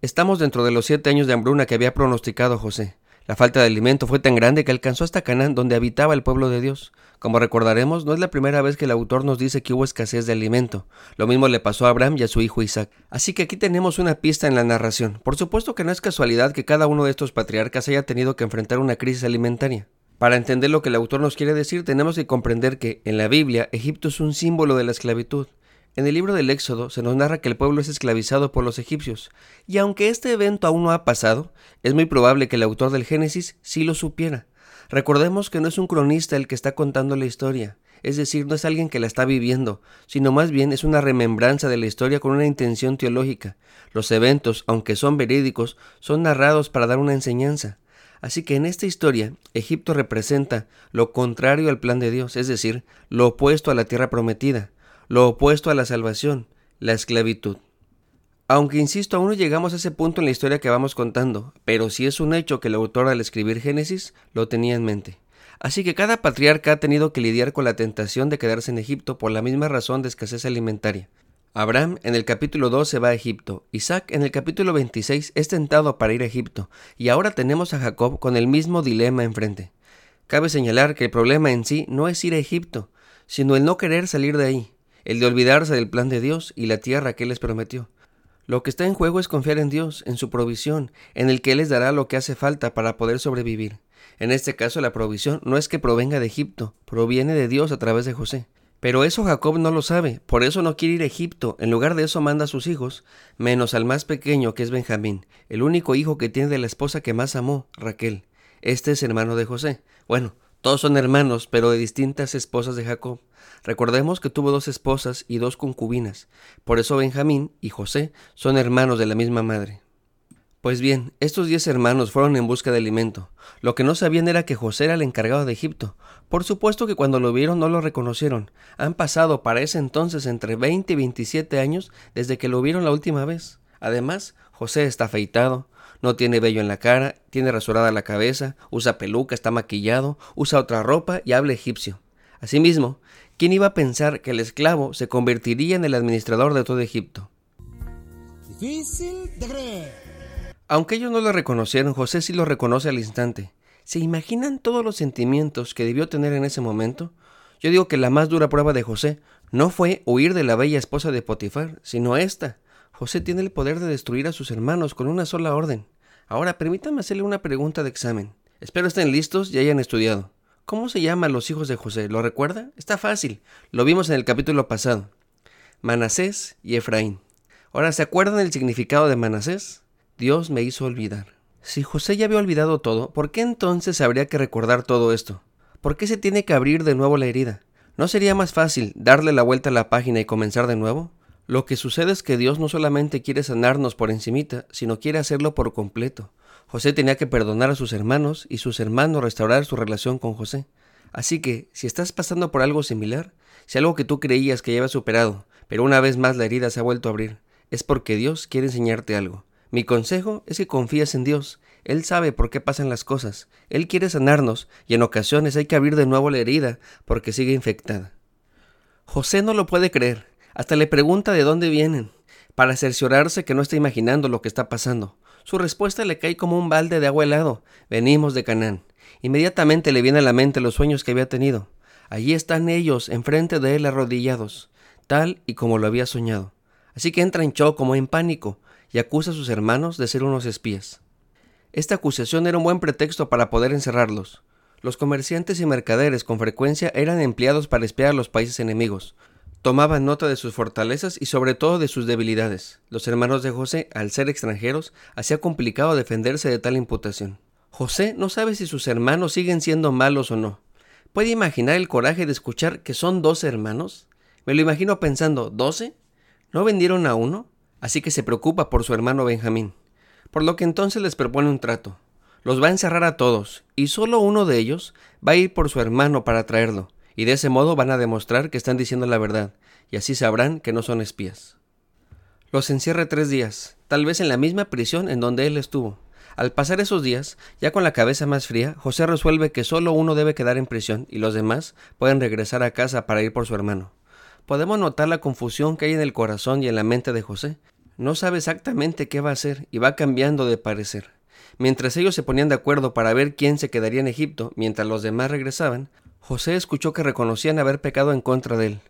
Estamos dentro de los siete años de hambruna que había pronosticado José. La falta de alimento fue tan grande que alcanzó hasta Canaán, donde habitaba el pueblo de Dios. Como recordaremos, no es la primera vez que el autor nos dice que hubo escasez de alimento. Lo mismo le pasó a Abraham y a su hijo Isaac. Así que aquí tenemos una pista en la narración. Por supuesto que no es casualidad que cada uno de estos patriarcas haya tenido que enfrentar una crisis alimentaria. Para entender lo que el autor nos quiere decir, tenemos que comprender que, en la Biblia, Egipto es un símbolo de la esclavitud. En el libro del Éxodo se nos narra que el pueblo es esclavizado por los egipcios, y aunque este evento aún no ha pasado, es muy probable que el autor del Génesis sí lo supiera. Recordemos que no es un cronista el que está contando la historia, es decir, no es alguien que la está viviendo, sino más bien es una remembranza de la historia con una intención teológica. Los eventos, aunque son verídicos, son narrados para dar una enseñanza. Así que en esta historia, Egipto representa lo contrario al plan de Dios, es decir, lo opuesto a la tierra prometida lo opuesto a la salvación, la esclavitud. Aunque insisto, aún no llegamos a ese punto en la historia que vamos contando, pero sí es un hecho que el autor al escribir Génesis lo tenía en mente. Así que cada patriarca ha tenido que lidiar con la tentación de quedarse en Egipto por la misma razón de escasez alimentaria. Abraham en el capítulo 2 se va a Egipto, Isaac en el capítulo 26 es tentado para ir a Egipto, y ahora tenemos a Jacob con el mismo dilema enfrente. Cabe señalar que el problema en sí no es ir a Egipto, sino el no querer salir de ahí el de olvidarse del plan de Dios y la tierra que les prometió. Lo que está en juego es confiar en Dios, en su provisión, en el que les dará lo que hace falta para poder sobrevivir. En este caso la provisión no es que provenga de Egipto, proviene de Dios a través de José. Pero eso Jacob no lo sabe, por eso no quiere ir a Egipto, en lugar de eso manda a sus hijos, menos al más pequeño que es Benjamín, el único hijo que tiene de la esposa que más amó, Raquel. Este es hermano de José. Bueno, todos son hermanos, pero de distintas esposas de Jacob. Recordemos que tuvo dos esposas y dos concubinas. Por eso Benjamín y José son hermanos de la misma madre. Pues bien, estos diez hermanos fueron en busca de alimento. Lo que no sabían era que José era el encargado de Egipto. Por supuesto que cuando lo vieron no lo reconocieron. Han pasado para ese entonces entre 20 y 27 años desde que lo vieron la última vez. Además, José está afeitado, no tiene vello en la cara, tiene rasurada la cabeza, usa peluca, está maquillado, usa otra ropa y habla egipcio. Asimismo, ¿quién iba a pensar que el esclavo se convertiría en el administrador de todo Egipto? Difícil de creer. Aunque ellos no lo reconocieron, José sí lo reconoce al instante. ¿Se imaginan todos los sentimientos que debió tener en ese momento? Yo digo que la más dura prueba de José no fue huir de la bella esposa de Potifar, sino esta, José tiene el poder de destruir a sus hermanos con una sola orden. Ahora permítanme hacerle una pregunta de examen. Espero estén listos y hayan estudiado. ¿Cómo se llaman los hijos de José? ¿Lo recuerda? Está fácil. Lo vimos en el capítulo pasado. Manasés y Efraín. Ahora, ¿se acuerdan el significado de Manasés? Dios me hizo olvidar. Si José ya había olvidado todo, ¿por qué entonces habría que recordar todo esto? ¿Por qué se tiene que abrir de nuevo la herida? ¿No sería más fácil darle la vuelta a la página y comenzar de nuevo? Lo que sucede es que Dios no solamente quiere sanarnos por encimita, sino quiere hacerlo por completo. José tenía que perdonar a sus hermanos y sus hermanos restaurar su relación con José. Así que, si estás pasando por algo similar, si algo que tú creías que ya había superado, pero una vez más la herida se ha vuelto a abrir, es porque Dios quiere enseñarte algo. Mi consejo es que confíes en Dios. Él sabe por qué pasan las cosas. Él quiere sanarnos y en ocasiones hay que abrir de nuevo la herida porque sigue infectada. José no lo puede creer. Hasta le pregunta de dónde vienen, para cerciorarse que no está imaginando lo que está pasando. Su respuesta le cae como un balde de agua helado. Venimos de Canaán. Inmediatamente le viene a la mente los sueños que había tenido. Allí están ellos, enfrente de él arrodillados, tal y como lo había soñado. Así que entra en shock como en pánico y acusa a sus hermanos de ser unos espías. Esta acusación era un buen pretexto para poder encerrarlos. Los comerciantes y mercaderes con frecuencia eran empleados para espiar a los países enemigos, Tomaban nota de sus fortalezas y sobre todo de sus debilidades. Los hermanos de José, al ser extranjeros, hacía complicado defenderse de tal imputación. José no sabe si sus hermanos siguen siendo malos o no. ¿Puede imaginar el coraje de escuchar que son doce hermanos? Me lo imagino pensando, ¿doce? ¿No vendieron a uno? Así que se preocupa por su hermano Benjamín. Por lo que entonces les propone un trato. Los va a encerrar a todos, y solo uno de ellos va a ir por su hermano para traerlo, y de ese modo van a demostrar que están diciendo la verdad, y así sabrán que no son espías. Los encierra tres días, tal vez en la misma prisión en donde él estuvo. Al pasar esos días, ya con la cabeza más fría, José resuelve que solo uno debe quedar en prisión y los demás pueden regresar a casa para ir por su hermano. Podemos notar la confusión que hay en el corazón y en la mente de José. No sabe exactamente qué va a hacer y va cambiando de parecer. Mientras ellos se ponían de acuerdo para ver quién se quedaría en Egipto mientras los demás regresaban, José escuchó que reconocían haber pecado en contra de él.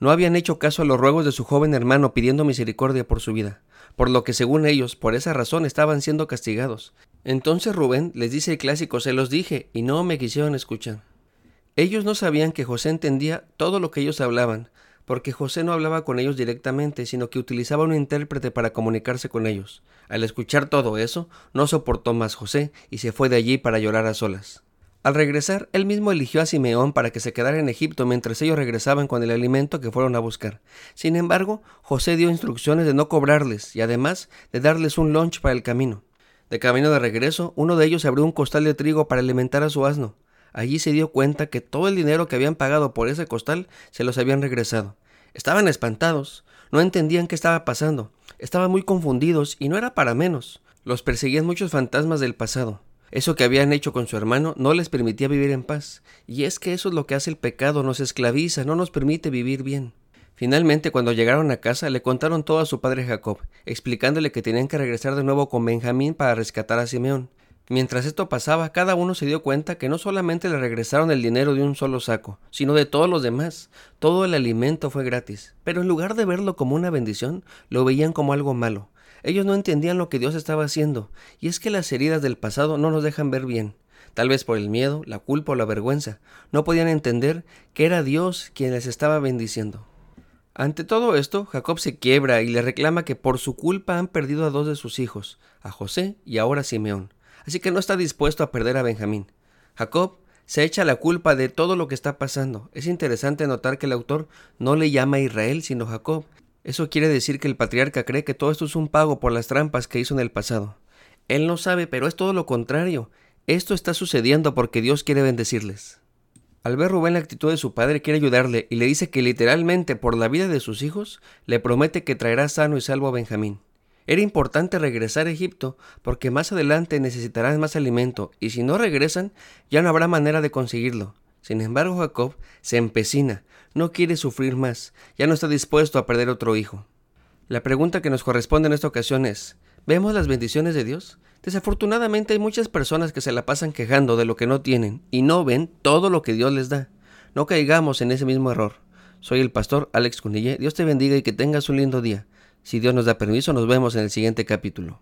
No habían hecho caso a los ruegos de su joven hermano pidiendo misericordia por su vida, por lo que según ellos, por esa razón estaban siendo castigados. Entonces Rubén les dice el clásico, se los dije, y no me quisieron escuchar. Ellos no sabían que José entendía todo lo que ellos hablaban, porque José no hablaba con ellos directamente, sino que utilizaba un intérprete para comunicarse con ellos. Al escuchar todo eso, no soportó más José y se fue de allí para llorar a solas. Al regresar, él mismo eligió a Simeón para que se quedara en Egipto mientras ellos regresaban con el alimento que fueron a buscar. Sin embargo, José dio instrucciones de no cobrarles y además de darles un lunch para el camino. De camino de regreso, uno de ellos abrió un costal de trigo para alimentar a su asno. Allí se dio cuenta que todo el dinero que habían pagado por ese costal se los habían regresado. Estaban espantados, no entendían qué estaba pasando, estaban muy confundidos y no era para menos. Los perseguían muchos fantasmas del pasado. Eso que habían hecho con su hermano no les permitía vivir en paz. Y es que eso es lo que hace el pecado, nos esclaviza, no nos permite vivir bien. Finalmente, cuando llegaron a casa, le contaron todo a su padre Jacob, explicándole que tenían que regresar de nuevo con Benjamín para rescatar a Simeón. Mientras esto pasaba, cada uno se dio cuenta que no solamente le regresaron el dinero de un solo saco, sino de todos los demás. Todo el alimento fue gratis. Pero en lugar de verlo como una bendición, lo veían como algo malo. Ellos no entendían lo que Dios estaba haciendo, y es que las heridas del pasado no nos dejan ver bien. Tal vez por el miedo, la culpa o la vergüenza, no podían entender que era Dios quien les estaba bendiciendo. Ante todo esto, Jacob se quiebra y le reclama que por su culpa han perdido a dos de sus hijos, a José y ahora a Simeón así que no está dispuesto a perder a Benjamín. Jacob se echa la culpa de todo lo que está pasando. Es interesante notar que el autor no le llama a Israel, sino Jacob. Eso quiere decir que el patriarca cree que todo esto es un pago por las trampas que hizo en el pasado. Él no sabe, pero es todo lo contrario. Esto está sucediendo porque Dios quiere bendecirles. Al ver Rubén la actitud de su padre, quiere ayudarle y le dice que literalmente por la vida de sus hijos le promete que traerá sano y salvo a Benjamín. Era importante regresar a Egipto porque más adelante necesitarán más alimento y si no regresan ya no habrá manera de conseguirlo. Sin embargo, Jacob se empecina, no quiere sufrir más, ya no está dispuesto a perder otro hijo. La pregunta que nos corresponde en esta ocasión es, ¿vemos las bendiciones de Dios? Desafortunadamente hay muchas personas que se la pasan quejando de lo que no tienen y no ven todo lo que Dios les da. No caigamos en ese mismo error. Soy el pastor Alex Cunille. Dios te bendiga y que tengas un lindo día. Si Dios nos da permiso, nos vemos en el siguiente capítulo.